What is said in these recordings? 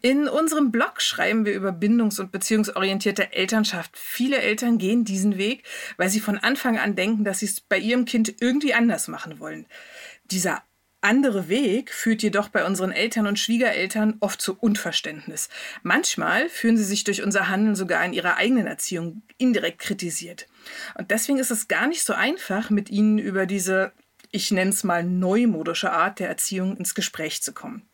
In unserem Blog schreiben wir über bindungs- und beziehungsorientierte Elternschaft. Viele Eltern gehen diesen Weg, weil sie von Anfang an denken, dass sie es bei ihrem Kind irgendwie anders machen wollen. Dieser andere Weg führt jedoch bei unseren Eltern und Schwiegereltern oft zu Unverständnis. Manchmal fühlen sie sich durch unser Handeln sogar in ihrer eigenen Erziehung indirekt kritisiert. Und deswegen ist es gar nicht so einfach, mit ihnen über diese ich nenne es mal neumodische Art der Erziehung ins Gespräch zu kommen.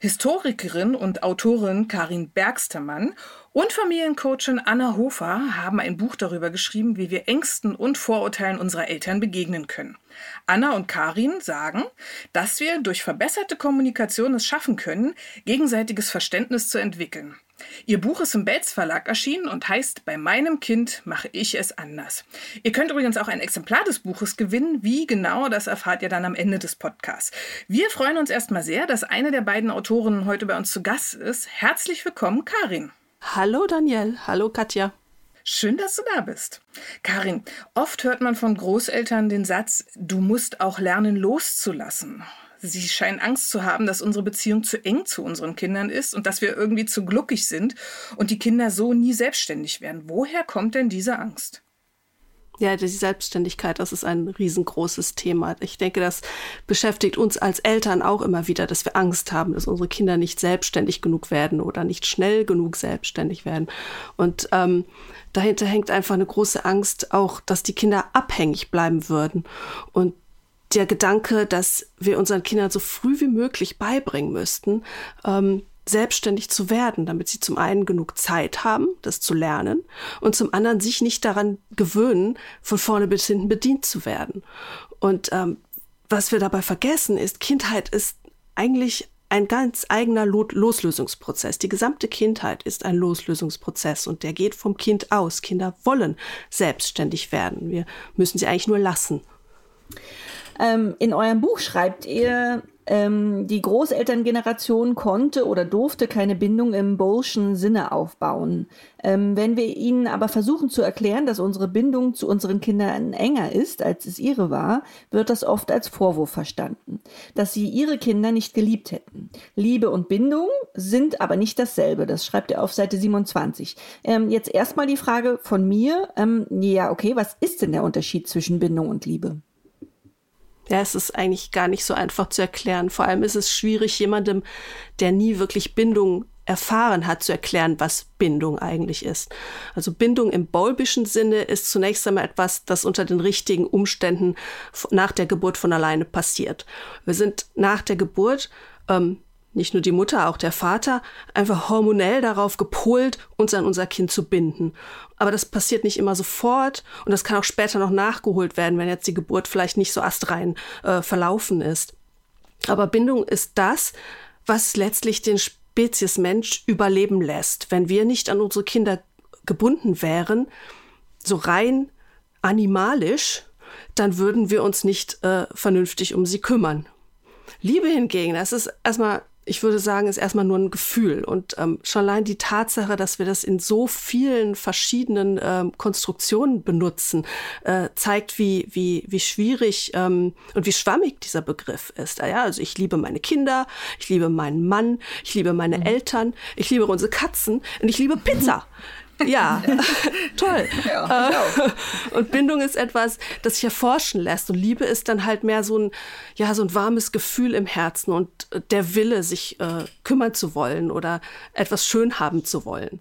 Historikerin und Autorin Karin Bergstermann und Familiencoachin Anna Hofer haben ein Buch darüber geschrieben, wie wir Ängsten und Vorurteilen unserer Eltern begegnen können. Anna und Karin sagen, dass wir durch verbesserte Kommunikation es schaffen können, gegenseitiges Verständnis zu entwickeln. Ihr Buch ist im Belz Verlag erschienen und heißt Bei meinem Kind mache ich es anders. Ihr könnt übrigens auch ein Exemplar des Buches gewinnen. Wie genau, das erfahrt ihr dann am Ende des Podcasts. Wir freuen uns erstmal sehr, dass eine der beiden Autorinnen heute bei uns zu Gast ist. Herzlich willkommen, Karin. Hallo Daniel, hallo Katja. Schön, dass du da bist. Karin, oft hört man von Großeltern den Satz, du musst auch lernen loszulassen. Sie scheinen Angst zu haben, dass unsere Beziehung zu eng zu unseren Kindern ist und dass wir irgendwie zu gluckig sind und die Kinder so nie selbstständig werden. Woher kommt denn diese Angst? Ja, die Selbstständigkeit, das ist ein riesengroßes Thema. Ich denke, das beschäftigt uns als Eltern auch immer wieder, dass wir Angst haben, dass unsere Kinder nicht selbstständig genug werden oder nicht schnell genug selbstständig werden. Und ähm, dahinter hängt einfach eine große Angst auch, dass die Kinder abhängig bleiben würden. Und der Gedanke, dass wir unseren Kindern so früh wie möglich beibringen müssten, ähm, selbstständig zu werden, damit sie zum einen genug Zeit haben, das zu lernen, und zum anderen sich nicht daran gewöhnen, von vorne bis hinten bedient zu werden. Und ähm, was wir dabei vergessen ist, Kindheit ist eigentlich ein ganz eigener Loslösungsprozess. Die gesamte Kindheit ist ein Loslösungsprozess und der geht vom Kind aus. Kinder wollen selbstständig werden. Wir müssen sie eigentlich nur lassen. Ähm, in eurem Buch schreibt ihr, ähm, die Großelterngeneration konnte oder durfte keine Bindung im Bolschen Sinne aufbauen. Ähm, wenn wir ihnen aber versuchen zu erklären, dass unsere Bindung zu unseren Kindern enger ist, als es ihre war, wird das oft als Vorwurf verstanden, dass sie ihre Kinder nicht geliebt hätten. Liebe und Bindung sind aber nicht dasselbe. Das schreibt er auf Seite 27. Ähm, jetzt erstmal die Frage von mir. Ähm, ja, okay, was ist denn der Unterschied zwischen Bindung und Liebe? Ja, es ist eigentlich gar nicht so einfach zu erklären. Vor allem ist es schwierig, jemandem, der nie wirklich Bindung erfahren hat, zu erklären, was Bindung eigentlich ist. Also Bindung im bolbischen Sinne ist zunächst einmal etwas, das unter den richtigen Umständen nach der Geburt von alleine passiert. Wir sind nach der Geburt ähm, nicht nur die Mutter, auch der Vater, einfach hormonell darauf gepolt, uns an unser Kind zu binden. Aber das passiert nicht immer sofort und das kann auch später noch nachgeholt werden, wenn jetzt die Geburt vielleicht nicht so astrein äh, verlaufen ist. Aber Bindung ist das, was letztlich den Spezies Mensch überleben lässt. Wenn wir nicht an unsere Kinder gebunden wären, so rein animalisch, dann würden wir uns nicht äh, vernünftig um sie kümmern. Liebe hingegen, das ist erstmal ich würde sagen, ist erstmal nur ein Gefühl. Und ähm, schon allein die Tatsache, dass wir das in so vielen verschiedenen ähm, Konstruktionen benutzen, äh, zeigt, wie, wie, wie schwierig ähm, und wie schwammig dieser Begriff ist. Ja, also ich liebe meine Kinder, ich liebe meinen Mann, ich liebe meine mhm. Eltern, ich liebe unsere Katzen und ich liebe Pizza. Ja, toll. Ja, äh, und Bindung ist etwas, das sich erforschen lässt. Und Liebe ist dann halt mehr so ein, ja, so ein warmes Gefühl im Herzen und der Wille, sich äh, kümmern zu wollen oder etwas schön haben zu wollen.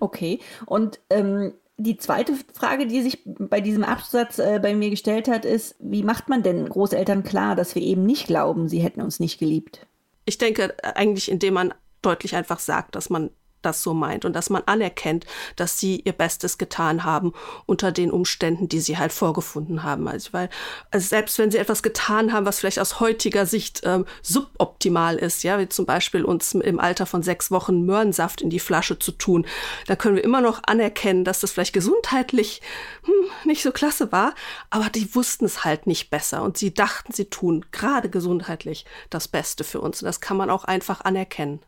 Okay. Und ähm, die zweite Frage, die sich bei diesem Absatz äh, bei mir gestellt hat, ist, wie macht man denn Großeltern klar, dass wir eben nicht glauben, sie hätten uns nicht geliebt? Ich denke eigentlich, indem man deutlich einfach sagt, dass man das so meint und dass man anerkennt, dass sie ihr Bestes getan haben unter den Umständen, die sie halt vorgefunden haben. Also, weil, also selbst wenn sie etwas getan haben, was vielleicht aus heutiger Sicht ähm, suboptimal ist, ja, wie zum Beispiel uns im Alter von sechs Wochen Möhrensaft in die Flasche zu tun, da können wir immer noch anerkennen, dass das vielleicht gesundheitlich hm, nicht so klasse war, aber die wussten es halt nicht besser und sie dachten, sie tun gerade gesundheitlich das Beste für uns. Und das kann man auch einfach anerkennen.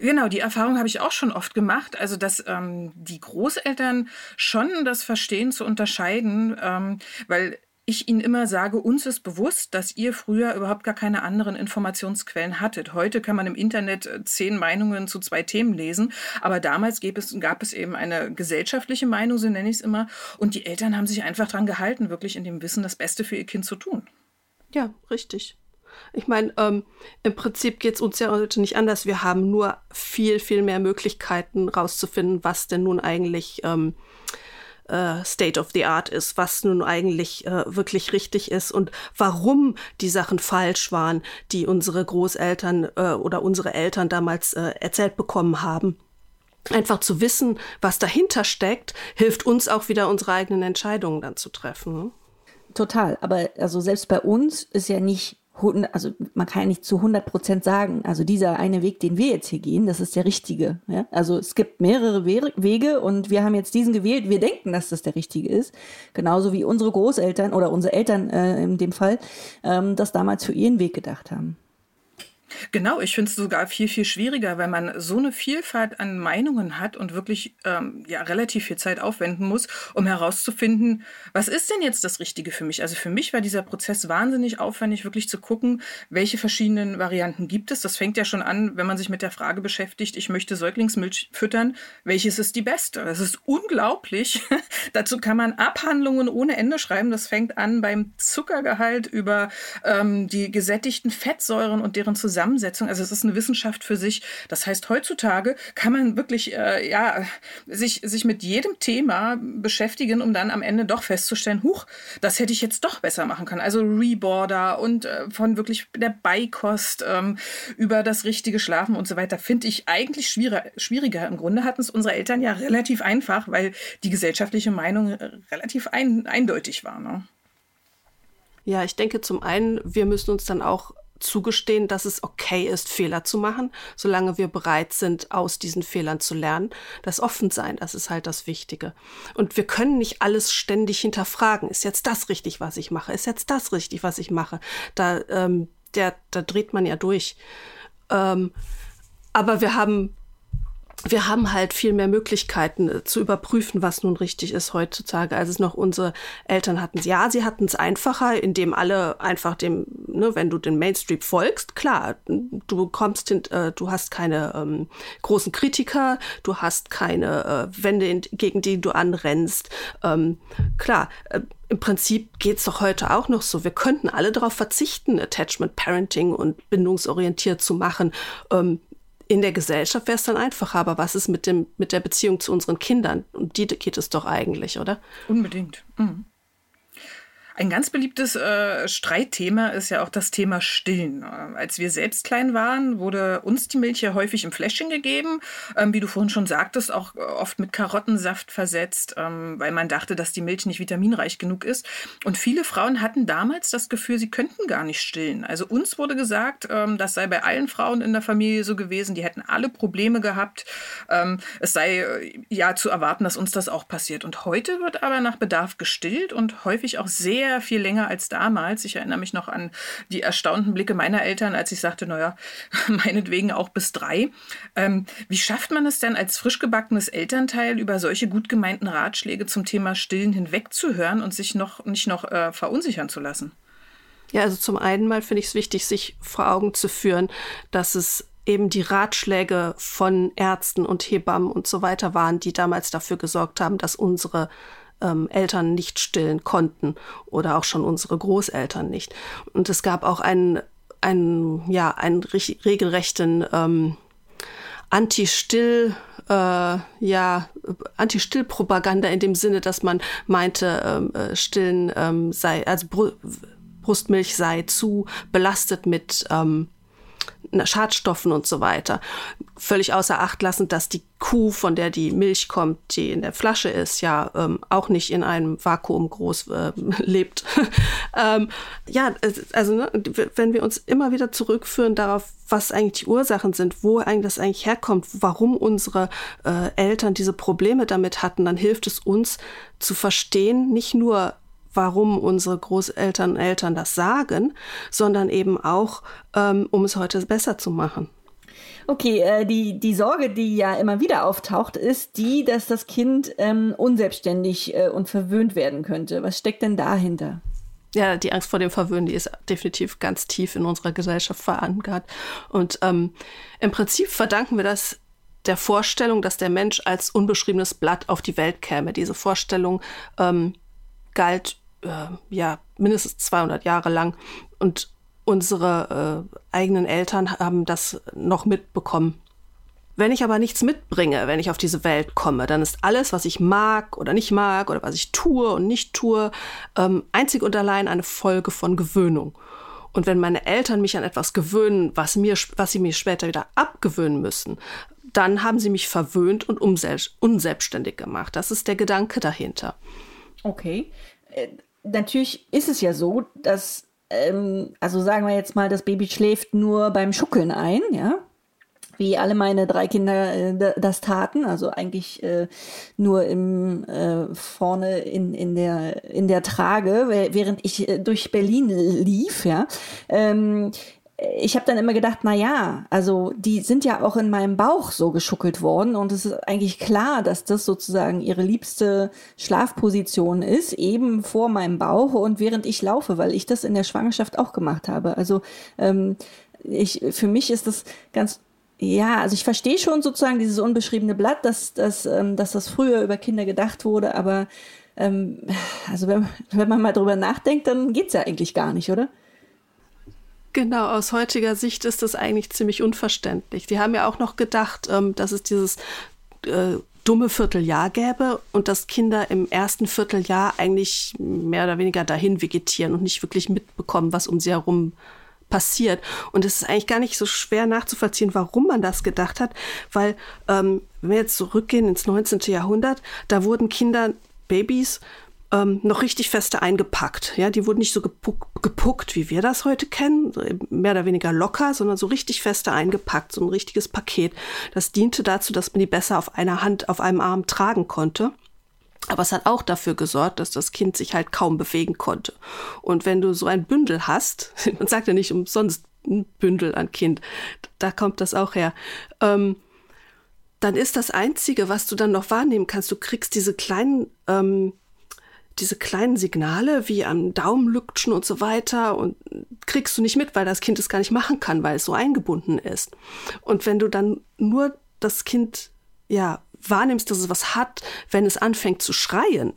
Genau, die Erfahrung habe ich auch schon oft gemacht. Also, dass ähm, die Großeltern schon das verstehen zu unterscheiden, ähm, weil ich Ihnen immer sage, uns ist bewusst, dass ihr früher überhaupt gar keine anderen Informationsquellen hattet. Heute kann man im Internet äh, zehn Meinungen zu zwei Themen lesen, aber damals gab es, gab es eben eine gesellschaftliche Meinung, so nenne ich es immer, und die Eltern haben sich einfach daran gehalten, wirklich in dem Wissen das Beste für ihr Kind zu tun. Ja, richtig. Ich meine, ähm, im Prinzip geht es uns ja heute nicht anders. Wir haben nur viel, viel mehr Möglichkeiten rauszufinden, was denn nun eigentlich ähm, äh, State of the Art ist, was nun eigentlich äh, wirklich richtig ist und warum die Sachen falsch waren, die unsere Großeltern äh, oder unsere Eltern damals äh, erzählt bekommen haben. Einfach zu wissen, was dahinter steckt, hilft uns auch wieder unsere eigenen Entscheidungen dann zu treffen. Ne? Total. Aber also selbst bei uns ist ja nicht also man kann ja nicht zu 100 Prozent sagen, also dieser eine Weg, den wir jetzt hier gehen, das ist der richtige. Ja? Also es gibt mehrere Wege und wir haben jetzt diesen gewählt. Wir denken, dass das der richtige ist. Genauso wie unsere Großeltern oder unsere Eltern äh, in dem Fall ähm, das damals für ihren Weg gedacht haben. Genau, ich finde es sogar viel, viel schwieriger, weil man so eine Vielfalt an Meinungen hat und wirklich ähm, ja, relativ viel Zeit aufwenden muss, um herauszufinden, was ist denn jetzt das Richtige für mich? Also für mich war dieser Prozess wahnsinnig aufwendig, wirklich zu gucken, welche verschiedenen Varianten gibt es. Das fängt ja schon an, wenn man sich mit der Frage beschäftigt, ich möchte Säuglingsmilch füttern, welches ist die beste? Das ist unglaublich. Dazu kann man Abhandlungen ohne Ende schreiben. Das fängt an beim Zuckergehalt über ähm, die gesättigten Fettsäuren und deren Zusammenhang Zusammensetzung. Also es ist eine Wissenschaft für sich. Das heißt, heutzutage kann man wirklich äh, ja, sich, sich mit jedem Thema beschäftigen, um dann am Ende doch festzustellen, huch, das hätte ich jetzt doch besser machen können. Also Reborder und äh, von wirklich der Beikost ähm, über das richtige Schlafen und so weiter, finde ich eigentlich schwieriger, schwieriger. Im Grunde hatten es unsere Eltern ja relativ einfach, weil die gesellschaftliche Meinung äh, relativ ein, eindeutig war. Ne? Ja, ich denke zum einen, wir müssen uns dann auch zugestehen, dass es okay ist, Fehler zu machen, solange wir bereit sind, aus diesen Fehlern zu lernen. Das offen sein, das ist halt das Wichtige. Und wir können nicht alles ständig hinterfragen. Ist jetzt das richtig, was ich mache? Ist jetzt das richtig, was ich mache? Da, ähm, der, da dreht man ja durch. Ähm, aber wir haben wir haben halt viel mehr Möglichkeiten äh, zu überprüfen, was nun richtig ist heutzutage, als es noch unsere Eltern hatten. Ja, sie hatten es einfacher, indem alle einfach dem, ne, wenn du den Mainstream folgst, klar, du kommst hin, äh, du hast keine ähm, großen Kritiker, du hast keine äh, Wände, gegen die du anrennst. Ähm, klar, äh, im Prinzip geht's doch heute auch noch so. Wir könnten alle darauf verzichten, Attachment Parenting und bindungsorientiert zu machen. Ähm, in der Gesellschaft wäre es dann einfacher, aber was ist mit, dem, mit der Beziehung zu unseren Kindern? Und die geht es doch eigentlich, oder? Unbedingt. Mhm. Ein ganz beliebtes äh, Streitthema ist ja auch das Thema Stillen. Äh, als wir selbst klein waren, wurde uns die Milch ja häufig im Fläschchen gegeben, ähm, wie du vorhin schon sagtest, auch äh, oft mit Karottensaft versetzt, ähm, weil man dachte, dass die Milch nicht vitaminreich genug ist. Und viele Frauen hatten damals das Gefühl, sie könnten gar nicht stillen. Also uns wurde gesagt, ähm, das sei bei allen Frauen in der Familie so gewesen, die hätten alle Probleme gehabt. Ähm, es sei äh, ja zu erwarten, dass uns das auch passiert. Und heute wird aber nach Bedarf gestillt und häufig auch sehr sehr viel länger als damals. Ich erinnere mich noch an die erstaunten Blicke meiner Eltern, als ich sagte, naja, meinetwegen auch bis drei. Ähm, wie schafft man es denn als frisch gebackenes Elternteil über solche gut gemeinten Ratschläge zum Thema Stillen hinwegzuhören und sich noch nicht noch äh, verunsichern zu lassen? Ja, also zum einen mal finde ich es wichtig, sich vor Augen zu führen, dass es eben die Ratschläge von Ärzten und Hebammen und so weiter waren, die damals dafür gesorgt haben, dass unsere ähm, Eltern nicht stillen konnten oder auch schon unsere Großeltern nicht. Und es gab auch einen, einen, ja, einen regelrechten ähm, Anti-Still, äh, ja, Anti-Still-Propaganda in dem Sinne, dass man meinte, ähm, äh, Stillen ähm, sei, also Br Brustmilch sei zu belastet mit ähm, Schadstoffen und so weiter. Völlig außer Acht lassen, dass die Kuh, von der die Milch kommt, die in der Flasche ist, ja ähm, auch nicht in einem Vakuum groß äh, lebt. ähm, ja, also ne, wenn wir uns immer wieder zurückführen darauf, was eigentlich die Ursachen sind, wo eigentlich das eigentlich herkommt, warum unsere äh, Eltern diese Probleme damit hatten, dann hilft es uns zu verstehen, nicht nur warum unsere Großeltern und Eltern das sagen, sondern eben auch, ähm, um es heute besser zu machen. Okay, äh, die, die Sorge, die ja immer wieder auftaucht, ist die, dass das Kind ähm, unselbstständig äh, und verwöhnt werden könnte. Was steckt denn dahinter? Ja, die Angst vor dem Verwöhnen, die ist definitiv ganz tief in unserer Gesellschaft verankert. Und ähm, im Prinzip verdanken wir das der Vorstellung, dass der Mensch als unbeschriebenes Blatt auf die Welt käme. Diese Vorstellung ähm, galt äh, ja mindestens 200 Jahre lang und unsere äh, eigenen Eltern haben das noch mitbekommen. Wenn ich aber nichts mitbringe, wenn ich auf diese Welt komme, dann ist alles, was ich mag oder nicht mag oder was ich tue und nicht tue, ähm, einzig und allein eine Folge von Gewöhnung. Und wenn meine Eltern mich an etwas gewöhnen, was, mir, was sie mir später wieder abgewöhnen müssen, dann haben sie mich verwöhnt und unselbstständig gemacht. Das ist der Gedanke dahinter. Okay. Natürlich ist es ja so, dass, ähm, also sagen wir jetzt mal, das Baby schläft nur beim Schuckeln ein, ja. Wie alle meine drei Kinder äh, das taten, also eigentlich äh, nur im äh, vorne in, in, der, in der Trage, während ich äh, durch Berlin lief, ja. Ähm, ich habe dann immer gedacht, na ja, also die sind ja auch in meinem Bauch so geschuckelt worden und es ist eigentlich klar, dass das sozusagen ihre liebste Schlafposition ist, eben vor meinem Bauch und während ich laufe, weil ich das in der Schwangerschaft auch gemacht habe. Also ähm, ich, für mich ist das ganz ja, also ich verstehe schon sozusagen dieses unbeschriebene Blatt, dass, dass, ähm, dass das früher über Kinder gedacht wurde, aber ähm, also wenn, wenn man mal drüber nachdenkt, dann geht's ja eigentlich gar nicht, oder? Genau, aus heutiger Sicht ist das eigentlich ziemlich unverständlich. Die haben ja auch noch gedacht, ähm, dass es dieses äh, dumme Vierteljahr gäbe und dass Kinder im ersten Vierteljahr eigentlich mehr oder weniger dahin vegetieren und nicht wirklich mitbekommen, was um sie herum passiert. Und es ist eigentlich gar nicht so schwer nachzuvollziehen, warum man das gedacht hat, weil ähm, wenn wir jetzt zurückgehen ins 19. Jahrhundert, da wurden Kinder, Babys ähm, noch richtig feste eingepackt. Ja, die wurden nicht so gepuck, gepuckt, wie wir das heute kennen, mehr oder weniger locker, sondern so richtig feste eingepackt, so ein richtiges Paket. Das diente dazu, dass man die besser auf einer Hand, auf einem Arm tragen konnte. Aber es hat auch dafür gesorgt, dass das Kind sich halt kaum bewegen konnte. Und wenn du so ein Bündel hast, man sagt ja nicht umsonst ein Bündel an Kind, da kommt das auch her, ähm, dann ist das Einzige, was du dann noch wahrnehmen kannst, du kriegst diese kleinen ähm, diese kleinen Signale wie am Daumenlüktschen und so weiter und kriegst du nicht mit, weil das Kind es gar nicht machen kann, weil es so eingebunden ist. Und wenn du dann nur das Kind ja wahrnimmst, dass es was hat, wenn es anfängt zu schreien,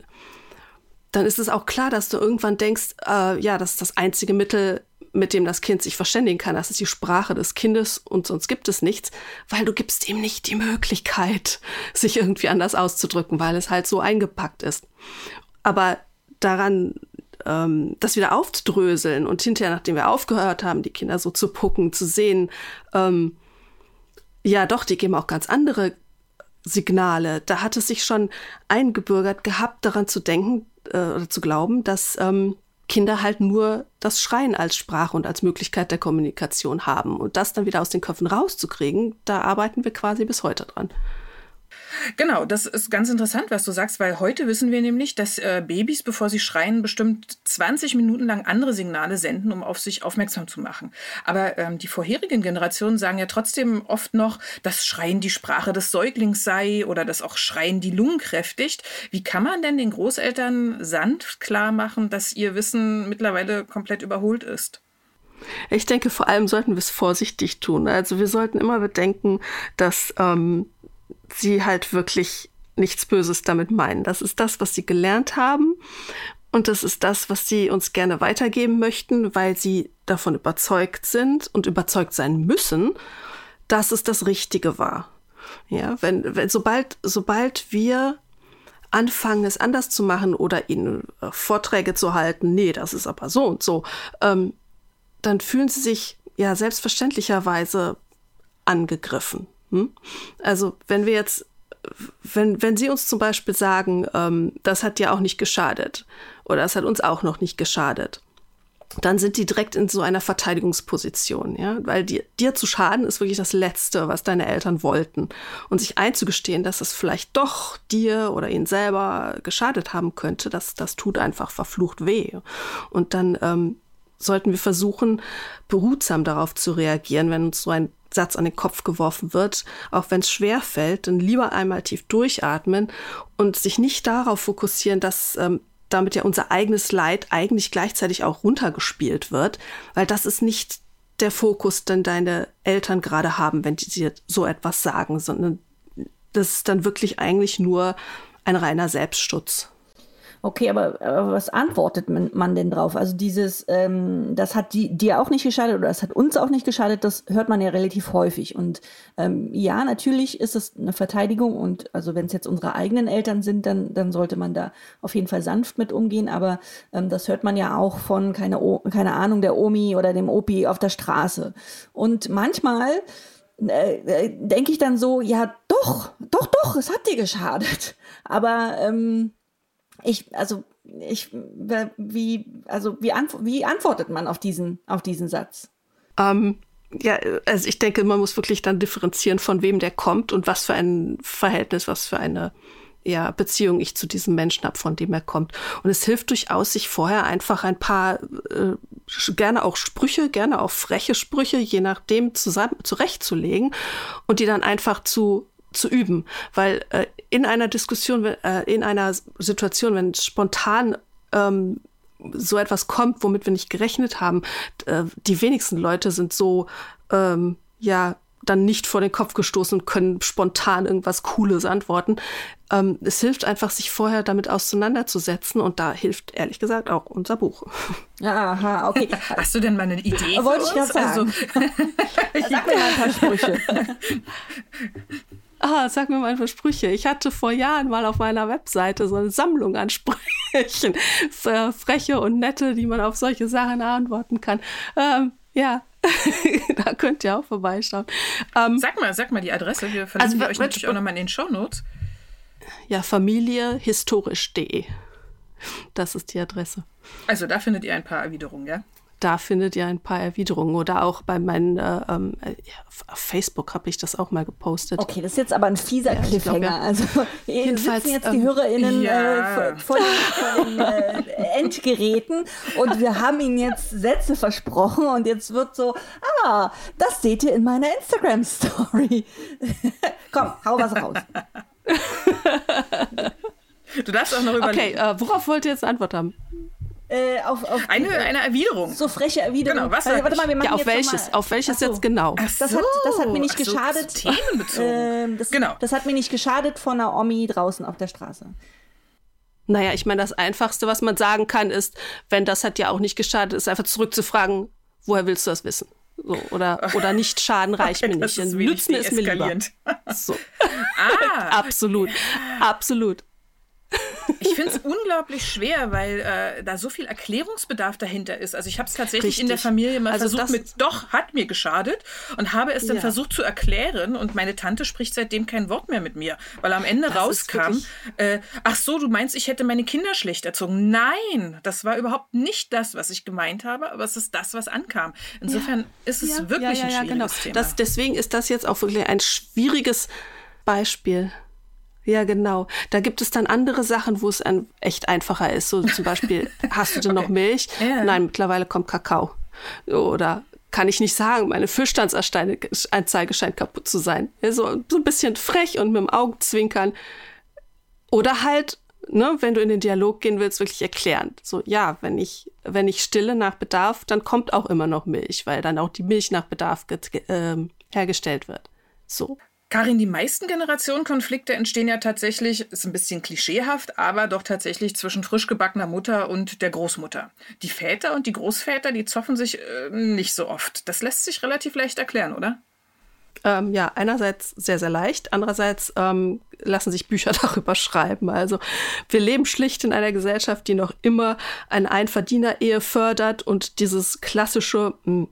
dann ist es auch klar, dass du irgendwann denkst, äh, ja, das ist das einzige Mittel, mit dem das Kind sich verständigen kann. Das ist die Sprache des Kindes und sonst gibt es nichts, weil du gibst ihm nicht die Möglichkeit, sich irgendwie anders auszudrücken, weil es halt so eingepackt ist. Aber daran, ähm, das wieder aufzudröseln und hinterher, nachdem wir aufgehört haben, die Kinder so zu pucken, zu sehen, ähm, ja doch, die geben auch ganz andere Signale. Da hat es sich schon eingebürgert gehabt, daran zu denken äh, oder zu glauben, dass ähm, Kinder halt nur das Schreien als Sprache und als Möglichkeit der Kommunikation haben. Und das dann wieder aus den Köpfen rauszukriegen, da arbeiten wir quasi bis heute dran. Genau, das ist ganz interessant, was du sagst, weil heute wissen wir nämlich, dass äh, Babys, bevor sie schreien, bestimmt 20 Minuten lang andere Signale senden, um auf sich aufmerksam zu machen. Aber ähm, die vorherigen Generationen sagen ja trotzdem oft noch, dass Schreien die Sprache des Säuglings sei oder dass auch Schreien die Lungen kräftigt. Wie kann man denn den Großeltern sanft klar machen, dass ihr Wissen mittlerweile komplett überholt ist? Ich denke, vor allem sollten wir es vorsichtig tun. Also wir sollten immer bedenken, dass ähm, sie halt wirklich nichts Böses damit meinen. Das ist das, was sie gelernt haben und das ist das, was sie uns gerne weitergeben möchten, weil sie davon überzeugt sind und überzeugt sein müssen, dass es das Richtige war. Ja, wenn, wenn sobald, sobald wir anfangen, es anders zu machen oder ihnen äh, Vorträge zu halten, nee, das ist aber so und so, ähm, dann fühlen sie sich ja selbstverständlicherweise angegriffen. Hm? Also wenn wir jetzt, wenn, wenn Sie uns zum Beispiel sagen, ähm, das hat ja auch nicht geschadet oder das hat uns auch noch nicht geschadet, dann sind die direkt in so einer Verteidigungsposition, ja, weil dir, dir zu schaden ist wirklich das Letzte, was deine Eltern wollten. Und sich einzugestehen, dass es vielleicht doch dir oder ihnen selber geschadet haben könnte, das, das tut einfach verflucht weh. Und dann ähm, sollten wir versuchen, behutsam darauf zu reagieren, wenn uns so ein Satz an den Kopf geworfen wird, auch wenn es schwer fällt, dann lieber einmal tief durchatmen und sich nicht darauf fokussieren, dass ähm, damit ja unser eigenes Leid eigentlich gleichzeitig auch runtergespielt wird, weil das ist nicht der Fokus, den deine Eltern gerade haben, wenn die dir so etwas sagen, sondern das ist dann wirklich eigentlich nur ein reiner Selbstschutz. Okay, aber, aber was antwortet man, man, denn drauf? Also dieses, ähm, das hat die, dir auch nicht geschadet oder das hat uns auch nicht geschadet, das hört man ja relativ häufig. Und ähm, ja, natürlich ist es eine Verteidigung und also wenn es jetzt unsere eigenen Eltern sind, dann, dann sollte man da auf jeden Fall sanft mit umgehen. Aber ähm, das hört man ja auch von, keine, keine Ahnung, der Omi oder dem Opi auf der Straße. Und manchmal äh, äh, denke ich dann so, ja doch, doch, doch, es hat dir geschadet. Aber ähm, ich, also ich, wie, also wie, antw wie antwortet man auf diesen, auf diesen Satz? Ähm, ja, also ich denke, man muss wirklich dann differenzieren, von wem der kommt und was für ein Verhältnis, was für eine ja, Beziehung ich zu diesem Menschen habe, von dem er kommt. Und es hilft durchaus, sich vorher einfach ein paar, äh, gerne auch Sprüche, gerne auch freche Sprüche, je nachdem, zusammen zurechtzulegen und die dann einfach zu zu üben, weil äh, in einer Diskussion, äh, in einer Situation, wenn spontan ähm, so etwas kommt, womit wir nicht gerechnet haben, äh, die wenigsten Leute sind so, ähm, ja, dann nicht vor den Kopf gestoßen und können spontan irgendwas Cooles antworten. Ähm, es hilft einfach, sich vorher damit auseinanderzusetzen und da hilft ehrlich gesagt auch unser Buch. Aha, okay. Hast du denn mal eine Idee? Wollte ich gerade sagen. Also, Sag mir mal ein paar Sprüche. ah, sag mir mal ein paar Sprüche. Ich hatte vor Jahren mal auf meiner Webseite so eine Sammlung an Sprüchen. Freche und nette, die man auf solche Sachen antworten kann. Ähm, ja, da könnt ihr auch vorbeischauen. Ähm, sag mal, sag mal die Adresse. Wir verlinken also, euch natürlich auch nochmal in den Shownotes. Ja, familiehistorisch.de. Das ist die Adresse. Also da findet ihr ein paar Erwiderungen, ja? Da findet ihr ein paar Erwiderungen. Oder auch bei meinen, äh, ähm, äh, auf Facebook habe ich das auch mal gepostet. Okay, das ist jetzt aber ein fieser ja, Cliffhanger. Glaub, ja. Also jedenfalls sitzen jetzt ähm, die HörerInnen ja. äh, vor, vor den, äh, Endgeräten und wir haben ihnen jetzt Sätze versprochen und jetzt wird so, ah, das seht ihr in meiner Instagram-Story. Komm, hau was raus. Du darfst auch noch überlegen. Okay, äh, worauf wollt ihr jetzt eine Antwort haben? Äh, auf, auf eine, eine Erwiderung. So freche Erwiderung. Genau, was also, warte mal, wir machen ja, auf welches, auf welches jetzt genau? So, das, hat, das hat mir nicht so, geschadet. Themenbezogen. Äh, das, genau. das hat mir nicht geschadet von einer Omi draußen auf der Straße. Naja, ich meine, das Einfachste, was man sagen kann, ist, wenn das hat ja auch nicht geschadet, ist einfach zurückzufragen, woher willst du das wissen? So, oder, oder nicht schaden reicht mir nicht. Nützen ist mir lieber. So. Ah. absolut. Absolut. Ich finde es unglaublich schwer, weil äh, da so viel Erklärungsbedarf dahinter ist. Also ich habe es tatsächlich Richtig. in der Familie mal also versucht mit doch, hat mir geschadet und habe es dann ja. versucht zu erklären und meine Tante spricht seitdem kein Wort mehr mit mir, weil am Ende das rauskam, äh, ach so, du meinst, ich hätte meine Kinder schlecht erzogen. Nein, das war überhaupt nicht das, was ich gemeint habe, aber es ist das, was ankam. Insofern ja. ist es ja. wirklich ein schwieriges genau. Thema. Das, deswegen ist das jetzt auch wirklich ein schwieriges Beispiel. Ja, genau. Da gibt es dann andere Sachen, wo es ein, echt einfacher ist. So zum Beispiel, hast du denn okay. noch Milch? Ja. Nein, mittlerweile kommt Kakao. Oder kann ich nicht sagen, meine Füllstandsanzeige scheint kaputt zu sein. Ja, so, so ein bisschen frech und mit dem Augenzwinkern. Oder halt, ne, wenn du in den Dialog gehen willst, wirklich erklären. So, ja, wenn ich, wenn ich stille nach Bedarf, dann kommt auch immer noch Milch, weil dann auch die Milch nach Bedarf äh, hergestellt wird. So. Karin, die meisten Generationenkonflikte entstehen ja tatsächlich, ist ein bisschen klischeehaft, aber doch tatsächlich zwischen frisch gebackener Mutter und der Großmutter. Die Väter und die Großväter, die zoffen sich äh, nicht so oft. Das lässt sich relativ leicht erklären, oder? Ähm, ja, einerseits sehr, sehr leicht, andererseits ähm, lassen sich Bücher darüber schreiben. Also wir leben schlicht in einer Gesellschaft, die noch immer eine Einverdiener-Ehe fördert und dieses klassische mh, hm,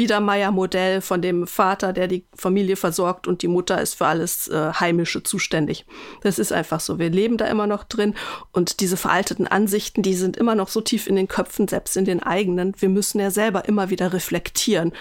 Biedermeier-Modell von dem Vater, der die Familie versorgt und die Mutter ist für alles äh, Heimische zuständig. Das ist einfach so. Wir leben da immer noch drin und diese veralteten Ansichten, die sind immer noch so tief in den Köpfen, selbst in den eigenen. Wir müssen ja selber immer wieder reflektieren.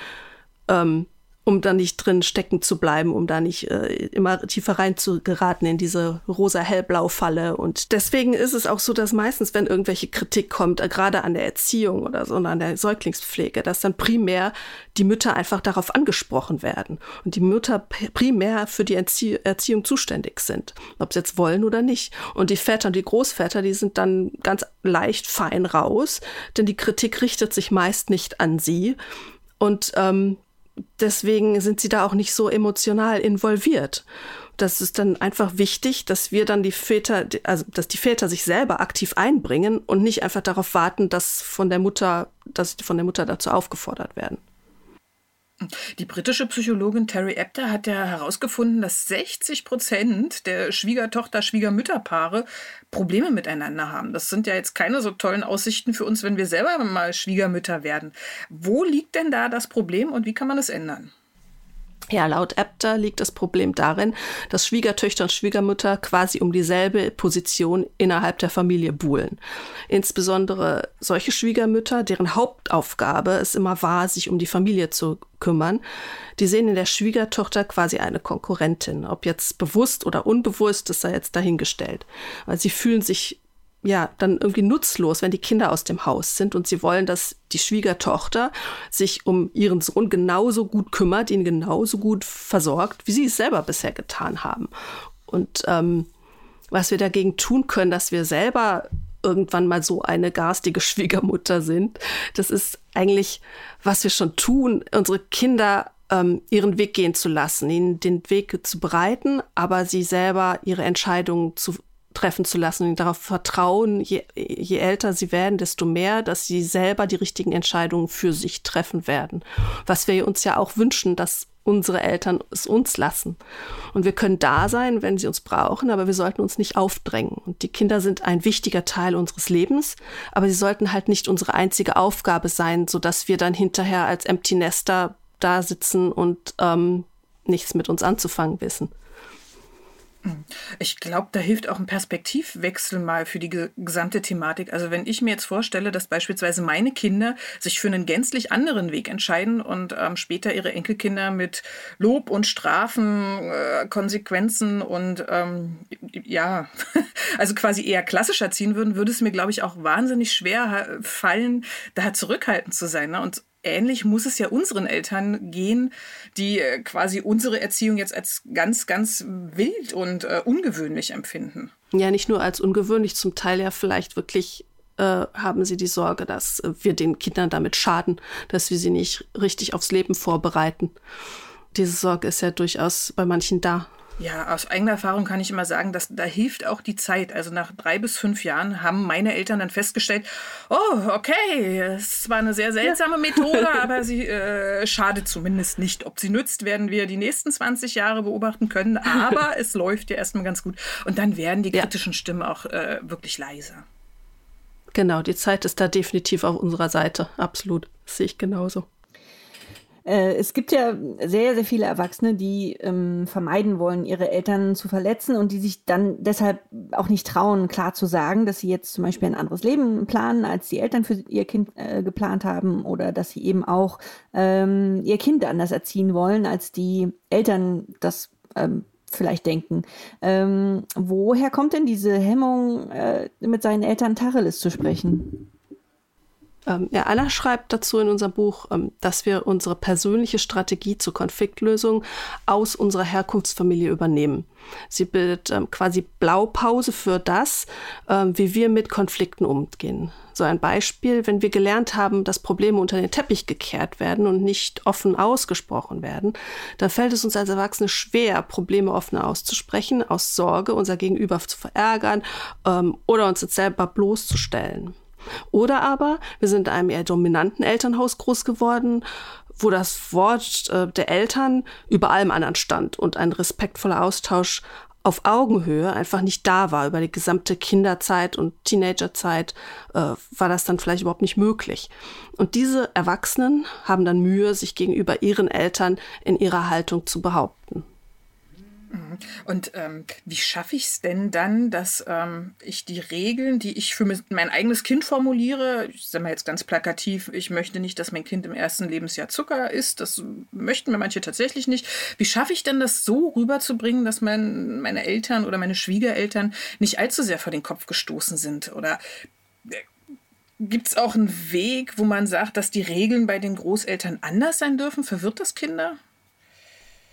Ähm, um da nicht drin stecken zu bleiben, um da nicht äh, immer tiefer rein zu geraten in diese rosa-hellblau-Falle. Und deswegen ist es auch so, dass meistens, wenn irgendwelche Kritik kommt, äh, gerade an der Erziehung oder so, an der Säuglingspflege, dass dann primär die Mütter einfach darauf angesprochen werden und die Mütter primär für die Erzie Erziehung zuständig sind, ob sie jetzt wollen oder nicht. Und die Väter und die Großväter, die sind dann ganz leicht fein raus, denn die Kritik richtet sich meist nicht an sie. Und ähm, deswegen sind sie da auch nicht so emotional involviert. Das ist dann einfach wichtig, dass wir dann die Väter, also dass die Väter sich selber aktiv einbringen und nicht einfach darauf warten, dass von der Mutter, dass von der Mutter dazu aufgefordert werden. Die britische Psychologin Terry Apter hat ja herausgefunden, dass 60 Prozent der Schwiegertochter-Schwiegermütterpaare Probleme miteinander haben. Das sind ja jetzt keine so tollen Aussichten für uns, wenn wir selber mal Schwiegermütter werden. Wo liegt denn da das Problem und wie kann man es ändern? Ja, laut Apter liegt das Problem darin, dass Schwiegertöchter und Schwiegermütter quasi um dieselbe Position innerhalb der Familie buhlen. Insbesondere solche Schwiegermütter, deren Hauptaufgabe es immer war, sich um die Familie zu kümmern, die sehen in der Schwiegertochter quasi eine Konkurrentin. Ob jetzt bewusst oder unbewusst, das sei jetzt dahingestellt. Weil sie fühlen sich ja, dann irgendwie nutzlos, wenn die Kinder aus dem Haus sind und sie wollen, dass die Schwiegertochter sich um ihren Sohn genauso gut kümmert, ihn genauso gut versorgt, wie sie es selber bisher getan haben. Und ähm, was wir dagegen tun können, dass wir selber irgendwann mal so eine garstige Schwiegermutter sind, das ist eigentlich, was wir schon tun, unsere Kinder ähm, ihren Weg gehen zu lassen, ihnen den Weg zu bereiten, aber sie selber ihre Entscheidungen zu treffen zu lassen und darauf vertrauen, je, je älter sie werden, desto mehr, dass sie selber die richtigen Entscheidungen für sich treffen werden. Was wir uns ja auch wünschen, dass unsere Eltern es uns lassen. Und wir können da sein, wenn sie uns brauchen, aber wir sollten uns nicht aufdrängen. Und die Kinder sind ein wichtiger Teil unseres Lebens, aber sie sollten halt nicht unsere einzige Aufgabe sein, sodass wir dann hinterher als Empty Nester da sitzen und ähm, nichts mit uns anzufangen wissen. Ich glaube, da hilft auch ein Perspektivwechsel mal für die gesamte Thematik. Also wenn ich mir jetzt vorstelle, dass beispielsweise meine Kinder sich für einen gänzlich anderen Weg entscheiden und ähm, später ihre Enkelkinder mit Lob und Strafen, äh, Konsequenzen und ähm, ja, also quasi eher klassisch erziehen würden, würde es mir, glaube ich, auch wahnsinnig schwer fallen, da zurückhaltend zu sein. Ne? Und ähnlich muss es ja unseren Eltern gehen, die äh, quasi unsere Erziehung jetzt als ganz, ganz wild und äh, ungewöhnlich empfinden. Ja, nicht nur als ungewöhnlich, zum Teil ja vielleicht wirklich äh, haben sie die Sorge, dass wir den Kindern damit schaden, dass wir sie nicht richtig aufs Leben vorbereiten. Diese Sorge ist ja durchaus bei manchen da. Ja, aus eigener Erfahrung kann ich immer sagen, dass da hilft auch die Zeit. Also nach drei bis fünf Jahren haben meine Eltern dann festgestellt, oh, okay, es war eine sehr seltsame ja. Methode, aber sie äh, schadet zumindest nicht. Ob sie nützt, werden wir die nächsten 20 Jahre beobachten können, aber es läuft ja erstmal ganz gut. Und dann werden die kritischen ja. Stimmen auch äh, wirklich leiser. Genau, die Zeit ist da definitiv auf unserer Seite. Absolut. Das sehe ich genauso. Äh, es gibt ja sehr, sehr viele Erwachsene, die ähm, vermeiden wollen, ihre Eltern zu verletzen und die sich dann deshalb auch nicht trauen, klar zu sagen, dass sie jetzt zum Beispiel ein anderes Leben planen, als die Eltern für ihr Kind äh, geplant haben oder dass sie eben auch ähm, ihr Kind anders erziehen wollen, als die Eltern das ähm, vielleicht denken. Ähm, woher kommt denn diese Hemmung, äh, mit seinen Eltern Tacheles zu sprechen? Ähm, ja, Anna schreibt dazu in unserem Buch, ähm, dass wir unsere persönliche Strategie zur Konfliktlösung aus unserer Herkunftsfamilie übernehmen. Sie bildet ähm, quasi Blaupause für das, ähm, wie wir mit Konflikten umgehen. So ein Beispiel, wenn wir gelernt haben, dass Probleme unter den Teppich gekehrt werden und nicht offen ausgesprochen werden, dann fällt es uns als Erwachsene schwer, Probleme offen auszusprechen, aus Sorge, unser Gegenüber zu verärgern ähm, oder uns selber bloßzustellen. Oder aber wir sind in einem eher dominanten Elternhaus groß geworden, wo das Wort äh, der Eltern über allem anderen stand und ein respektvoller Austausch auf Augenhöhe einfach nicht da war. Über die gesamte Kinderzeit und Teenagerzeit äh, war das dann vielleicht überhaupt nicht möglich. Und diese Erwachsenen haben dann Mühe, sich gegenüber ihren Eltern in ihrer Haltung zu behaupten. Mhm. Und ähm, wie schaffe ich es denn dann, dass ähm, ich die Regeln, die ich für mein eigenes Kind formuliere, ich sage mal jetzt ganz plakativ, ich möchte nicht, dass mein Kind im ersten Lebensjahr Zucker isst, das möchten mir manche tatsächlich nicht. Wie schaffe ich denn das so rüberzubringen, dass mein, meine Eltern oder meine Schwiegereltern nicht allzu sehr vor den Kopf gestoßen sind? Oder äh, Gibt es auch einen Weg, wo man sagt, dass die Regeln bei den Großeltern anders sein dürfen? Verwirrt das Kinder?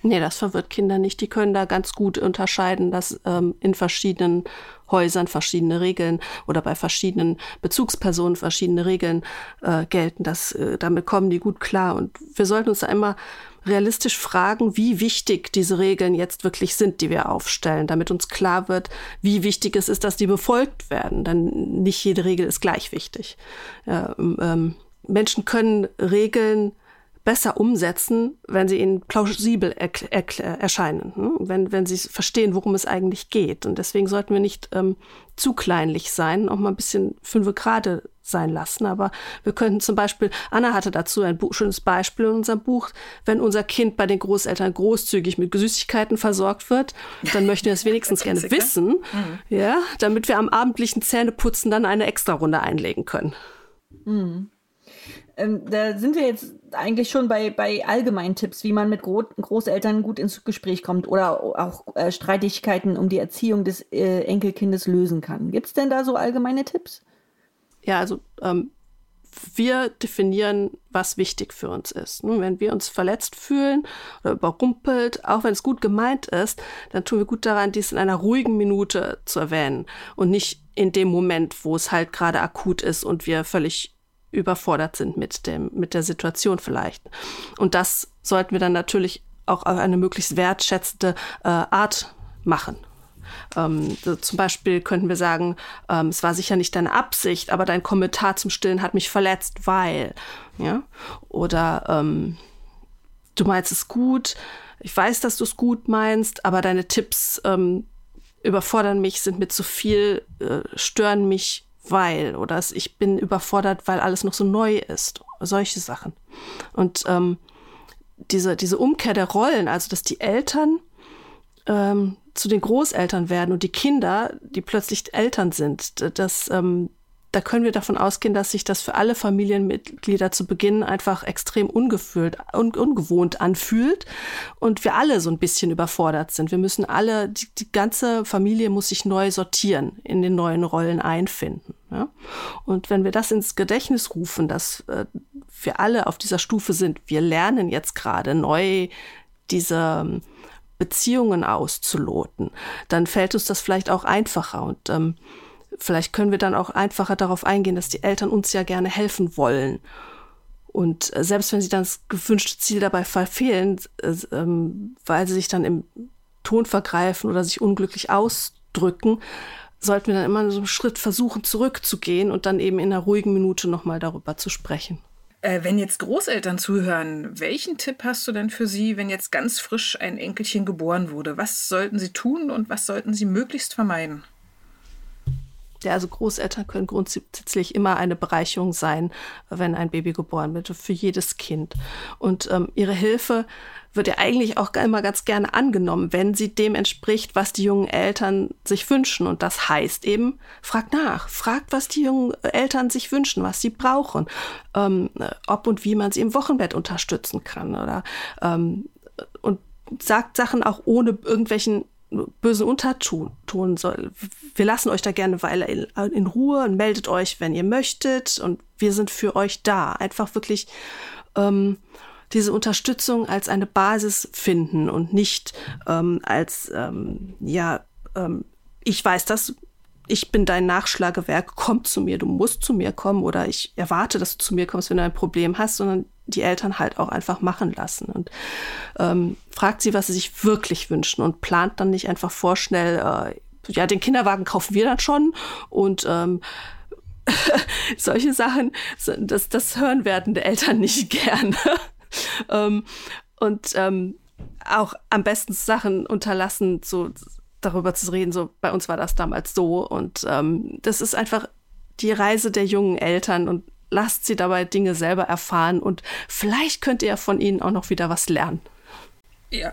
Nee, das verwirrt Kinder nicht. Die können da ganz gut unterscheiden, dass ähm, in verschiedenen Häusern verschiedene Regeln oder bei verschiedenen Bezugspersonen verschiedene Regeln äh, gelten. Das, äh, damit kommen die gut klar. Und wir sollten uns da immer realistisch fragen, wie wichtig diese Regeln jetzt wirklich sind, die wir aufstellen, damit uns klar wird, wie wichtig es ist, dass die befolgt werden. Denn nicht jede Regel ist gleich wichtig. Ja, ähm, Menschen können Regeln besser umsetzen, wenn sie ihnen plausibel erscheinen, hm? wenn, wenn sie verstehen, worum es eigentlich geht. Und deswegen sollten wir nicht ähm, zu kleinlich sein, auch mal ein bisschen fünfe gerade sein lassen. Aber wir könnten zum Beispiel, Anna hatte dazu ein schönes Beispiel in unserem Buch, wenn unser Kind bei den Großeltern großzügig mit Süßigkeiten versorgt wird, dann möchten wir es wenigstens gerne wissen, mhm. ja, damit wir am abendlichen Zähneputzen dann eine Extra-Runde einlegen können. Mhm. Ähm, da sind wir jetzt eigentlich schon bei, bei allgemeinen Tipps, wie man mit Gro Großeltern gut ins Gespräch kommt oder auch äh, Streitigkeiten um die Erziehung des äh, Enkelkindes lösen kann. Gibt es denn da so allgemeine Tipps? Ja, also ähm, wir definieren, was wichtig für uns ist. Wenn wir uns verletzt fühlen oder überrumpelt, auch wenn es gut gemeint ist, dann tun wir gut daran, dies in einer ruhigen Minute zu erwähnen und nicht in dem Moment, wo es halt gerade akut ist und wir völlig überfordert sind mit dem, mit der Situation vielleicht. Und das sollten wir dann natürlich auch auf eine möglichst wertschätzende äh, Art machen. Ähm, so zum Beispiel könnten wir sagen, ähm, es war sicher nicht deine Absicht, aber dein Kommentar zum Stillen hat mich verletzt, weil, ja, oder ähm, du meinst es gut, ich weiß, dass du es gut meinst, aber deine Tipps ähm, überfordern mich, sind mir zu viel, äh, stören mich weil oder ich bin überfordert, weil alles noch so neu ist. Solche Sachen. Und ähm, diese, diese Umkehr der Rollen, also dass die Eltern ähm, zu den Großeltern werden und die Kinder, die plötzlich Eltern sind, das, ähm, da können wir davon ausgehen, dass sich das für alle Familienmitglieder zu Beginn einfach extrem ungefühlt, un ungewohnt anfühlt und wir alle so ein bisschen überfordert sind. Wir müssen alle, die, die ganze Familie muss sich neu sortieren, in den neuen Rollen einfinden. Ja? Und wenn wir das ins Gedächtnis rufen, dass äh, wir alle auf dieser Stufe sind, wir lernen jetzt gerade neu diese ähm, Beziehungen auszuloten, dann fällt uns das vielleicht auch einfacher und ähm, Vielleicht können wir dann auch einfacher darauf eingehen, dass die Eltern uns ja gerne helfen wollen. Und äh, selbst wenn sie dann das gewünschte Ziel dabei verfehlen, äh, ähm, weil sie sich dann im Ton vergreifen oder sich unglücklich ausdrücken, sollten wir dann immer so einen Schritt versuchen, zurückzugehen und dann eben in einer ruhigen Minute nochmal darüber zu sprechen. Äh, wenn jetzt Großeltern zuhören, welchen Tipp hast du denn für sie, wenn jetzt ganz frisch ein Enkelchen geboren wurde? Was sollten sie tun und was sollten sie möglichst vermeiden? Ja, also Großeltern können grundsätzlich immer eine Bereicherung sein, wenn ein Baby geboren wird, für jedes Kind. Und ähm, ihre Hilfe wird ja eigentlich auch immer ganz gerne angenommen, wenn sie dem entspricht, was die jungen Eltern sich wünschen. Und das heißt eben, fragt nach, fragt, was die jungen Eltern sich wünschen, was sie brauchen, ähm, ob und wie man sie im Wochenbett unterstützen kann oder ähm, und sagt Sachen auch ohne irgendwelchen bösen Unterton soll. Wir lassen euch da gerne eine Weile in, in, Ruhe und meldet euch, wenn ihr möchtet. Und wir sind für euch da. Einfach wirklich ähm, diese Unterstützung als eine Basis finden und nicht ähm, als, ähm, ja, ähm, ich weiß das, ich bin dein Nachschlagewerk, komm zu mir, du musst zu mir kommen oder ich erwarte, dass du zu mir kommst, wenn du ein Problem hast, sondern die Eltern halt auch einfach machen lassen und ähm, fragt sie, was sie sich wirklich wünschen und plant dann nicht einfach vorschnell, äh, ja, den Kinderwagen kaufen wir dann schon und ähm, solche Sachen, das, das hören werdende Eltern nicht gerne. ähm, und ähm, auch am besten Sachen unterlassen, so darüber zu reden, so bei uns war das damals so. Und ähm, das ist einfach die Reise der jungen Eltern und lasst sie dabei Dinge selber erfahren und vielleicht könnt ihr von ihnen auch noch wieder was lernen. Ja,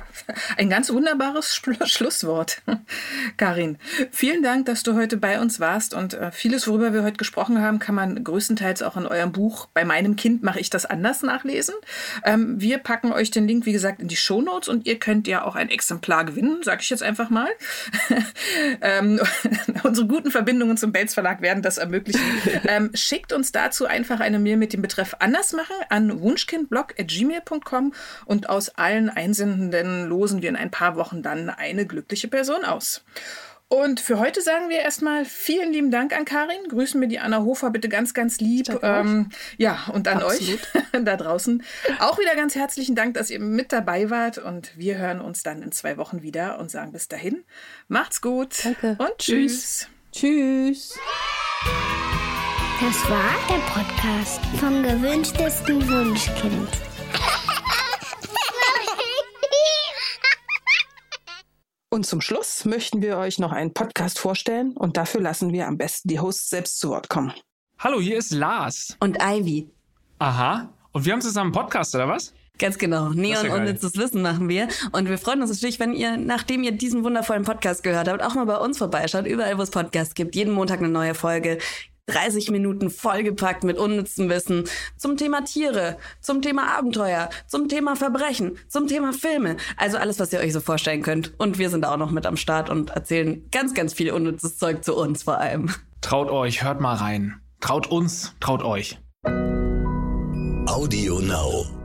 ein ganz wunderbares Schlusswort. Karin, vielen Dank, dass du heute bei uns warst und äh, vieles, worüber wir heute gesprochen haben, kann man größtenteils auch in eurem Buch Bei meinem Kind mache ich das anders nachlesen. Ähm, wir packen euch den Link, wie gesagt, in die Shownotes und ihr könnt ja auch ein Exemplar gewinnen, sage ich jetzt einfach mal. ähm, unsere guten Verbindungen zum Bates Verlag werden das ermöglichen. Ähm, schickt uns dazu einfach eine Mail mit dem Betreff anders machen an wunschkindblog.gmail.com und aus allen Einsenden Teilnehmenden losen wir in ein paar Wochen dann eine glückliche Person aus. Und für heute sagen wir erstmal vielen lieben Dank an Karin. Grüßen wir die Anna Hofer bitte ganz, ganz lieb. Ähm, ja, und an Absolut. euch da draußen. Auch wieder ganz herzlichen Dank, dass ihr mit dabei wart. Und wir hören uns dann in zwei Wochen wieder und sagen bis dahin. Macht's gut. Danke. Und tschüss. Tschüss. Das war der Podcast vom gewünschtesten Wunschkind. Und zum Schluss möchten wir euch noch einen Podcast vorstellen und dafür lassen wir am besten die Hosts selbst zu Wort kommen. Hallo, hier ist Lars. Und Ivy. Aha. Und wir haben zusammen einen Podcast, oder was? Ganz genau. Neon ja unnützes Wissen machen wir. Und wir freuen uns natürlich, wenn ihr, nachdem ihr diesen wundervollen Podcast gehört habt, auch mal bei uns vorbeischaut. Überall, wo es Podcasts gibt. Jeden Montag eine neue Folge. 30 Minuten vollgepackt mit unnützem Wissen zum Thema Tiere, zum Thema Abenteuer, zum Thema Verbrechen, zum Thema Filme. Also alles, was ihr euch so vorstellen könnt. Und wir sind auch noch mit am Start und erzählen ganz, ganz viel unnützes Zeug zu uns vor allem. Traut euch, hört mal rein. Traut uns, traut euch. Audio Now.